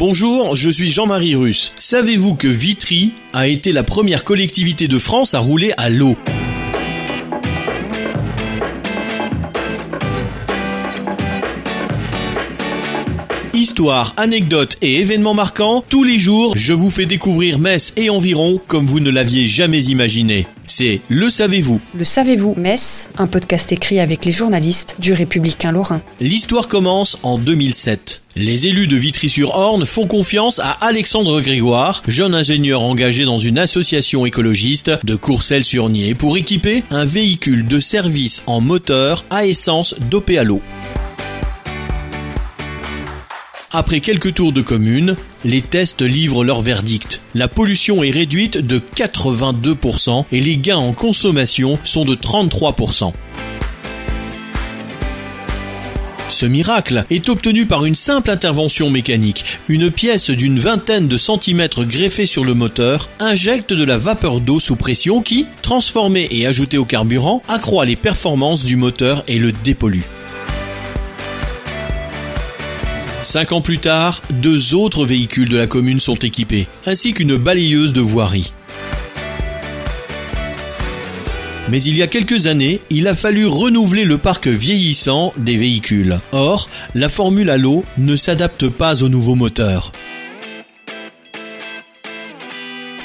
Bonjour, je suis Jean-Marie Russe. Savez-vous que Vitry a été la première collectivité de France à rouler à l'eau? Histoire, anecdotes et événements marquants, tous les jours, je vous fais découvrir Metz et environ comme vous ne l'aviez jamais imaginé. C'est Le Savez-vous. Le Savez-vous Metz, un podcast écrit avec les journalistes du Républicain Lorrain. L'histoire commence en 2007. Les élus de Vitry-sur-Orne font confiance à Alexandre Grégoire, jeune ingénieur engagé dans une association écologiste de Courcelles-sur-Nier pour équiper un véhicule de service en moteur à essence dopé à l'eau. Après quelques tours de commune, les tests livrent leur verdict. La pollution est réduite de 82% et les gains en consommation sont de 33%. Ce miracle est obtenu par une simple intervention mécanique. Une pièce d'une vingtaine de centimètres greffée sur le moteur injecte de la vapeur d'eau sous pression qui, transformée et ajoutée au carburant, accroît les performances du moteur et le dépollue. Cinq ans plus tard, deux autres véhicules de la commune sont équipés, ainsi qu'une balayeuse de voirie. Mais il y a quelques années, il a fallu renouveler le parc vieillissant des véhicules. Or, la formule à l'eau ne s'adapte pas aux nouveaux moteurs.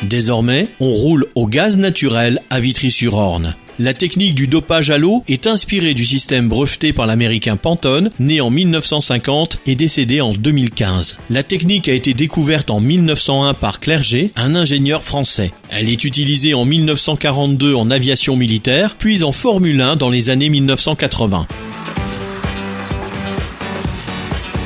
Désormais, on roule au gaz naturel à Vitry-sur-Orne. La technique du dopage à l'eau est inspirée du système breveté par l'américain Pantone, né en 1950 et décédé en 2015. La technique a été découverte en 1901 par Clerget, un ingénieur français. Elle est utilisée en 1942 en aviation militaire, puis en Formule 1 dans les années 1980.